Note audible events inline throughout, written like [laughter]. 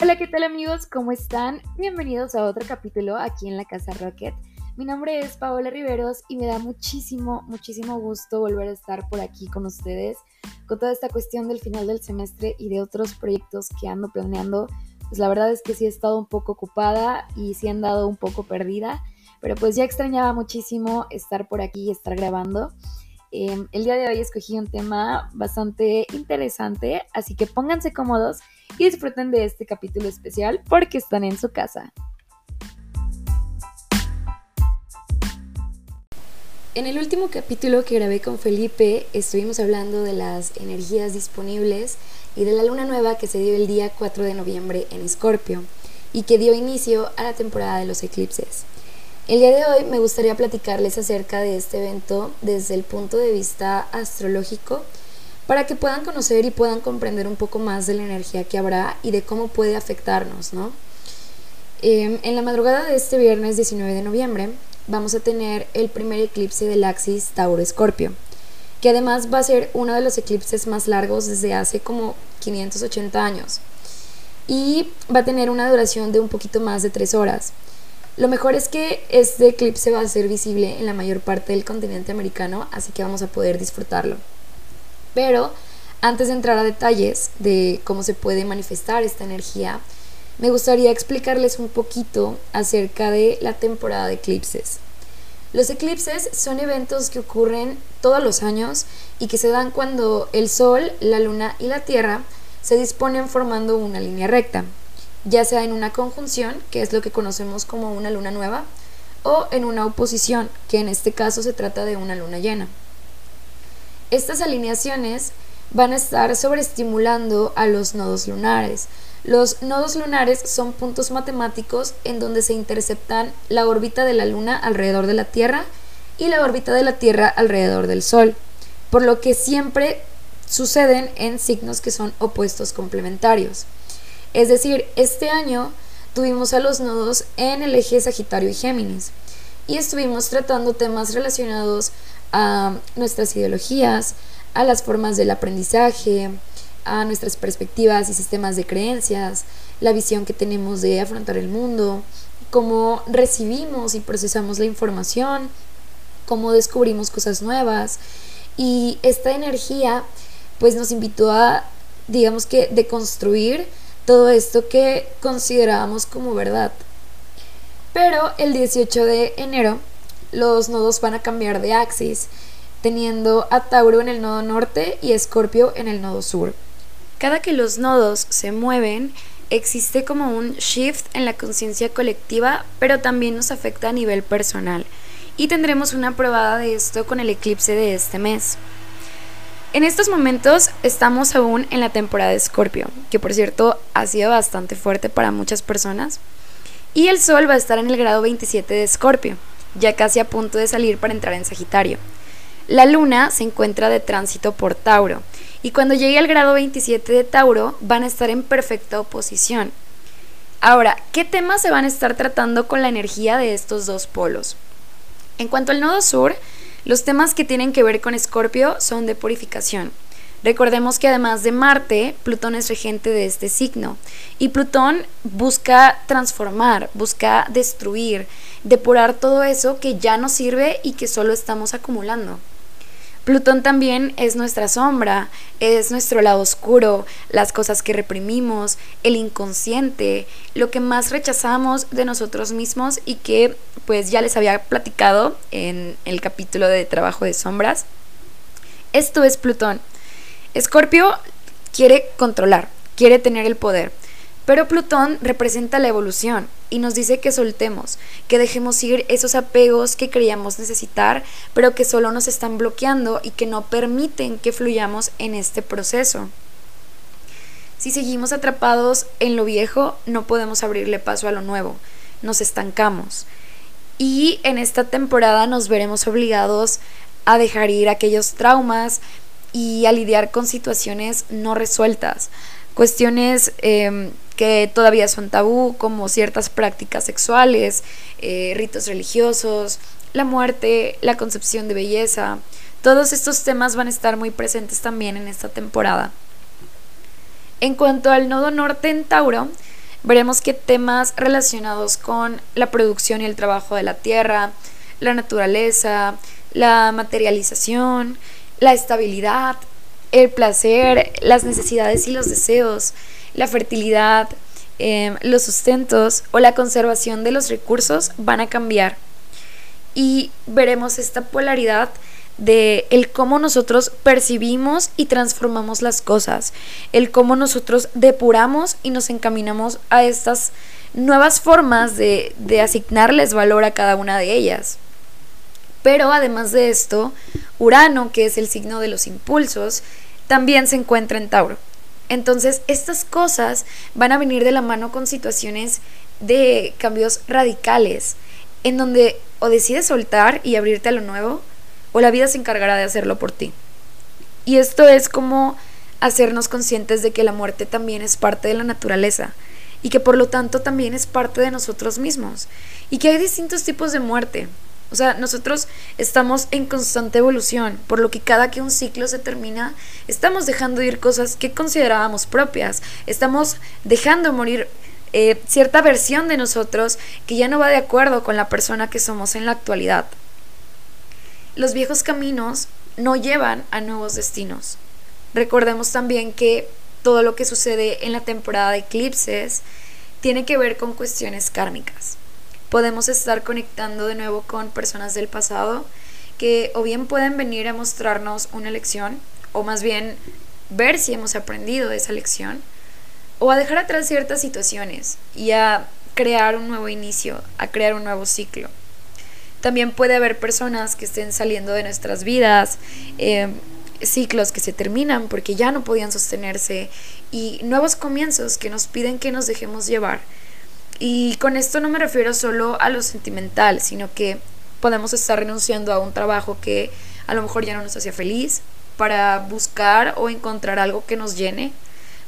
Hola, ¿qué tal amigos? ¿Cómo están? Bienvenidos a otro capítulo aquí en la Casa Rocket. Mi nombre es Paola Riveros y me da muchísimo, muchísimo gusto volver a estar por aquí con ustedes con toda esta cuestión del final del semestre y de otros proyectos que ando planeando. Pues la verdad es que sí he estado un poco ocupada y sí he andado un poco perdida, pero pues ya extrañaba muchísimo estar por aquí y estar grabando. Em, el día de hoy escogí un tema bastante interesante, así que pónganse cómodos y disfruten de este capítulo especial porque están en su casa. En el último capítulo que grabé con Felipe estuvimos hablando de las energías disponibles y de la luna nueva que se dio el día 4 de noviembre en Escorpio y que dio inicio a la temporada de los eclipses. El día de hoy me gustaría platicarles acerca de este evento desde el punto de vista astrológico para que puedan conocer y puedan comprender un poco más de la energía que habrá y de cómo puede afectarnos, ¿no? Em, en la madrugada de este viernes 19 de noviembre vamos a tener el primer eclipse del axis Tauro-Escorpio, que además va a ser uno de los eclipses más largos desde hace como 580 años y va a tener una duración de un poquito más de 3 horas. Lo mejor es que este eclipse va a ser visible en la mayor parte del continente americano, así que vamos a poder disfrutarlo. Pero antes de entrar a detalles de cómo se puede manifestar esta energía, me gustaría explicarles un poquito acerca de la temporada de eclipses. Los eclipses son eventos que ocurren todos los años y que se dan cuando el Sol, la Luna y la Tierra se disponen formando una línea recta, ya sea en una conjunción, que es lo que conocemos como una luna nueva, o en una oposición, que en este caso se trata de una luna llena. Estas alineaciones van a estar sobreestimulando a los nodos lunares. Los nodos lunares son puntos matemáticos en donde se interceptan la órbita de la Luna alrededor de la Tierra y la órbita de la Tierra alrededor del Sol, por lo que siempre suceden en signos que son opuestos complementarios. Es decir, este año tuvimos a los nodos en el eje Sagitario y Géminis y estuvimos tratando temas relacionados a nuestras ideologías, a las formas del aprendizaje, a nuestras perspectivas y sistemas de creencias, la visión que tenemos de afrontar el mundo, cómo recibimos y procesamos la información, cómo descubrimos cosas nuevas. Y esta energía pues nos invitó a, digamos que, deconstruir todo esto que considerábamos como verdad. Pero el 18 de enero los nodos van a cambiar de axis, teniendo a Tauro en el nodo norte y Escorpio en el nodo sur. Cada que los nodos se mueven, existe como un shift en la conciencia colectiva, pero también nos afecta a nivel personal. Y tendremos una probada de esto con el eclipse de este mes. En estos momentos estamos aún en la temporada de Escorpio, que por cierto ha sido bastante fuerte para muchas personas. Y el Sol va a estar en el grado 27 de Escorpio, ya casi a punto de salir para entrar en Sagitario. La luna se encuentra de tránsito por Tauro y cuando llegue al grado 27 de Tauro van a estar en perfecta oposición. Ahora, ¿qué temas se van a estar tratando con la energía de estos dos polos? En cuanto al nodo sur, los temas que tienen que ver con Escorpio son de purificación. Recordemos que además de Marte, Plutón es regente de este signo y Plutón busca transformar, busca destruir, depurar todo eso que ya no sirve y que solo estamos acumulando. Plutón también es nuestra sombra, es nuestro lado oscuro, las cosas que reprimimos, el inconsciente, lo que más rechazamos de nosotros mismos y que pues ya les había platicado en el capítulo de trabajo de sombras. Esto es Plutón. Escorpio quiere controlar, quiere tener el poder, pero Plutón representa la evolución y nos dice que soltemos, que dejemos ir esos apegos que creíamos necesitar, pero que solo nos están bloqueando y que no permiten que fluyamos en este proceso. Si seguimos atrapados en lo viejo, no podemos abrirle paso a lo nuevo, nos estancamos. Y en esta temporada nos veremos obligados a dejar ir aquellos traumas, y a lidiar con situaciones no resueltas, cuestiones em, que todavía son tabú, como ciertas prácticas sexuales, eh, ritos religiosos, la muerte, la concepción de belleza. Todos estos temas van a estar muy presentes también en esta temporada. En cuanto al nodo norte en Tauro, Veremos que temas relacionados con la producción y el trabajo de la tierra, la naturaleza, la materialización, la estabilidad, el placer, las necesidades y los deseos, la fertilidad, em, los sustentos o la conservación de los recursos van a cambiar. Y veremos esta polaridad de el cómo nosotros percibimos y transformamos las cosas, el cómo nosotros depuramos y nos encaminamos a estas nuevas formas de, de asignarles valor a cada una de ellas. Pero además de esto, Urano, que es el signo de los impulsos, también se encuentra en Tauro. Entonces, estas cosas van a venir de la mano con situaciones de cambios radicales, en donde o decides soltar y abrirte a lo nuevo, o la vida se encargará de hacerlo por ti. Y esto es como hacernos conscientes de que la muerte también es parte de la naturaleza y que por lo tanto también es parte de nosotros mismos y que hay distintos tipos de muerte. O sea, nosotros estamos en constante evolución, por lo que cada que un ciclo se termina, estamos dejando ir cosas que considerábamos propias, estamos dejando morir eh, cierta versión de nosotros que ya no va de acuerdo con la persona que somos en la actualidad. Los viejos caminos no llevan a nuevos destinos. Recordemos también que todo lo que sucede en la temporada de eclipses tiene que ver con cuestiones kármicas. Podemos estar conectando de nuevo con personas del pasado que o bien pueden venir a mostrarnos una lección, o más bien ver si hemos aprendido de esa lección, o a dejar atrás ciertas situaciones y a crear un nuevo inicio, a crear un nuevo ciclo. También puede haber personas que estén saliendo de nuestras vidas, eh, ciclos que se terminan porque ya no podían sostenerse y nuevos comienzos que nos piden que nos dejemos llevar. Y con esto no me refiero solo a lo sentimental, sino que podemos estar renunciando a un trabajo que a lo mejor ya no nos hacía feliz para buscar o encontrar algo que nos llene.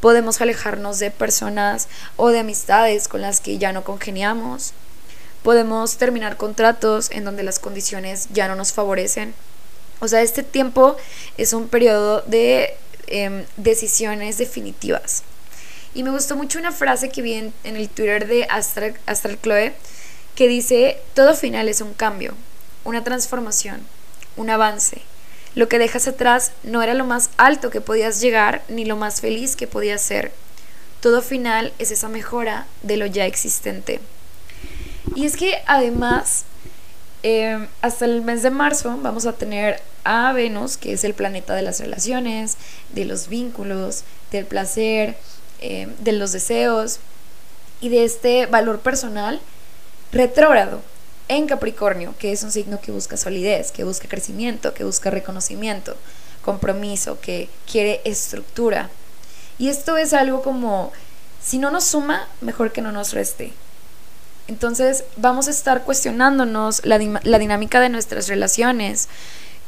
Podemos alejarnos de personas o de amistades con las que ya no congeniamos podemos terminar contratos en donde las condiciones ya no nos favorecen. O sea, este tiempo es un periodo de em, decisiones definitivas. Y me gustó mucho una frase que vi en, el Twitter de Astral, Astral Chloe que dice, todo final es un cambio, una transformación, un avance. Lo que dejas atrás no era lo más alto que podías llegar ni lo más feliz que podías ser. Todo final es esa mejora de lo ya existente. Y es que además, em, hasta el mes de marzo vamos a tener a Venus, que es el planeta de las relaciones, de los vínculos, del placer, em, de los deseos y de este valor personal retrógrado en Capricornio, que es un signo que busca solidez, que busca crecimiento, que busca reconocimiento, compromiso, que quiere estructura. Y esto es algo como, si no nos suma, mejor que no nos reste. Entonces vamos a estar cuestionándonos la, dinámica de nuestras relaciones,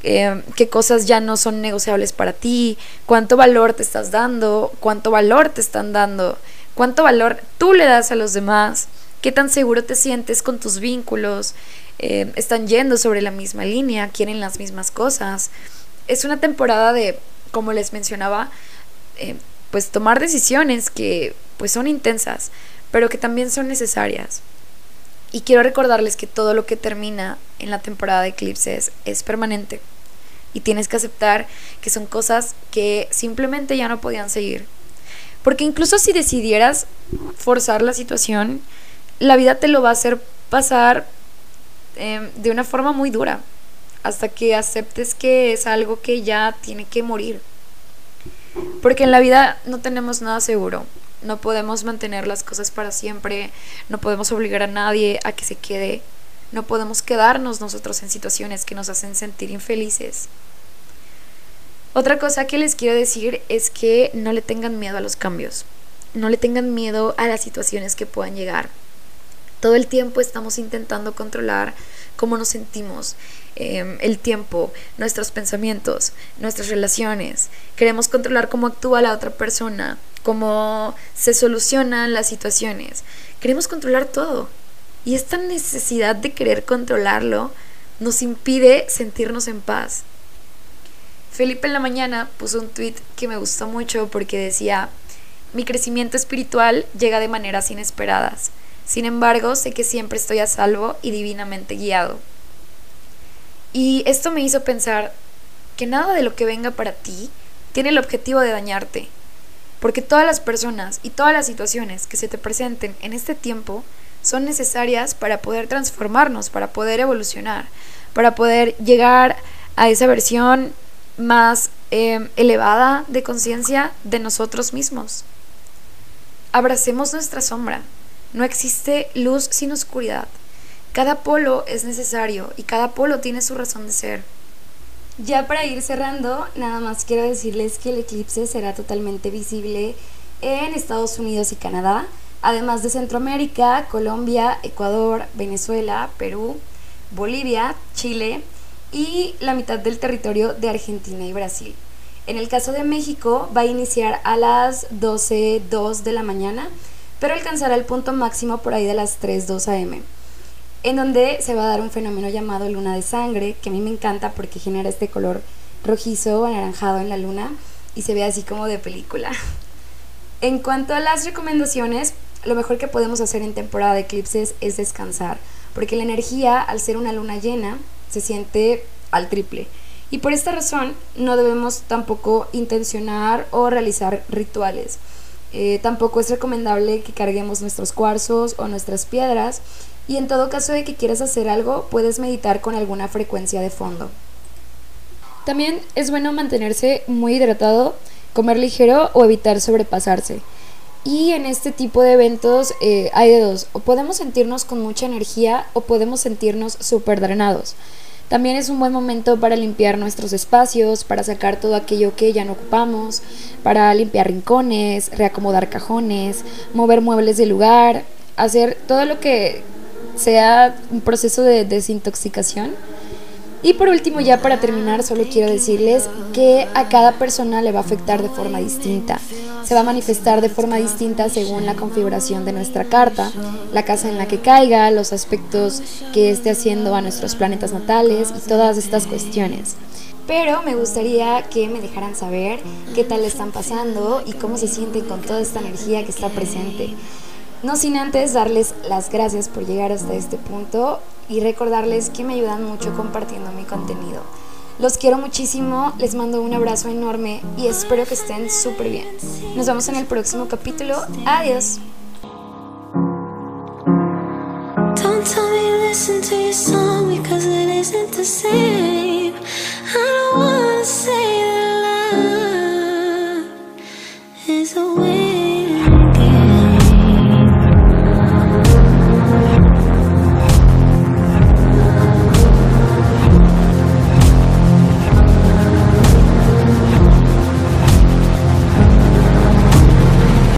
eh, qué cosas ya no son negociables para ti, cuánto valor te estás dando, cuánto valor te están dando, cuánto valor tú le das a los demás, qué tan seguro te sientes con tus vínculos, eh, están yendo sobre la misma línea, quieren las mismas cosas. Es una temporada de, como les mencionaba, eh, pues tomar decisiones que pues son intensas, pero que también son necesarias. Y quiero recordarles que todo lo que termina en la temporada de eclipses es permanente. Y tienes que aceptar que son cosas que simplemente ya no podían seguir. Porque incluso si decidieras forzar la situación, la vida te lo va a hacer pasar em, de una forma muy dura. Hasta que aceptes que es algo que ya tiene que morir. Porque en la vida no tenemos nada seguro no podemos mantener las cosas para siempre, no podemos obligar a nadie a que se quede, no podemos quedarnos nosotros en situaciones que nos hacen sentir infelices. Otra cosa que les quiero decir es que no le tengan miedo a los cambios, no le tengan miedo a las situaciones que puedan llegar. Todo el tiempo estamos intentando controlar cómo nos sentimos, em, el tiempo, nuestros pensamientos, nuestras relaciones. Queremos controlar cómo actúa la otra persona, cómo se solucionan las situaciones. Queremos controlar todo. Y esta necesidad de querer controlarlo nos impide sentirnos en paz. Felipe en la mañana puso un tweet que me gustó mucho porque decía, mi crecimiento espiritual llega de maneras inesperadas. Sin embargo, sé que siempre estoy a salvo y divinamente guiado. Y esto me hizo pensar que nada de lo que venga para ti tiene el objetivo de dañarte, porque todas las personas y todas las situaciones que se te presenten en este tiempo son necesarias para poder transformarnos, para poder evolucionar, para poder llegar a esa versión más em, elevada de conciencia de nosotros mismos. Abracemos nuestra sombra. No existe luz sin oscuridad. Cada polo es necesario y cada polo tiene su razón de ser. Ya para ir cerrando, nada más quiero decirles que el eclipse será totalmente visible en Estados Unidos y Canadá, además de Centroamérica, Colombia, Ecuador, Venezuela, Perú, Bolivia, Chile y la mitad del territorio de Argentina y Brasil. En el caso de México va a iniciar a las 12.02 de la mañana, pero alcanzará el punto máximo por ahí de las 3.02 am, en donde se va a dar un fenómeno llamado luna de sangre, que a mí me encanta porque genera este color rojizo anaranjado en la luna y se ve así como de película. [laughs] En cuanto a las recomendaciones, lo mejor que podemos hacer en temporada de eclipses es descansar, porque la energía, al ser una luna llena, se siente al triple. Y por esta razón no debemos tampoco intencionar o realizar rituales. Eh, tampoco es recomendable que carguemos nuestros cuarzos o nuestras piedras y en todo caso de que quieras hacer algo puedes meditar con alguna frecuencia de fondo. También es bueno mantenerse muy hidratado, comer ligero o evitar sobrepasarse. Y en este tipo de eventos eh, hay de dos, o podemos sentirnos con mucha energía o podemos sentirnos súper drenados. También es un buen momento para limpiar nuestros espacios, para sacar todo aquello que ya no ocupamos, para limpiar rincones, reacomodar cajones, mover muebles de lugar, hacer todo lo que sea un proceso de desintoxicación y por último, ya para terminar, solo quiero decirles que a cada persona le va a afectar de forma distinta. Se va a manifestar de forma distinta según la configuración de nuestra carta, la casa en la que caiga, los aspectos que esté haciendo a nuestros planetas natales y todas estas cuestiones. Pero me gustaría que me dejaran saber qué tal están pasando y cómo se sienten con toda esta energía que está presente. No sin antes darles las gracias por llegar hasta este punto y recordarles que me ayudan mucho compartiendo mi contenido. Los quiero muchísimo, les mando un abrazo enorme y espero que estén súper bien. Nos vemos en el próximo capítulo. Adiós. Don't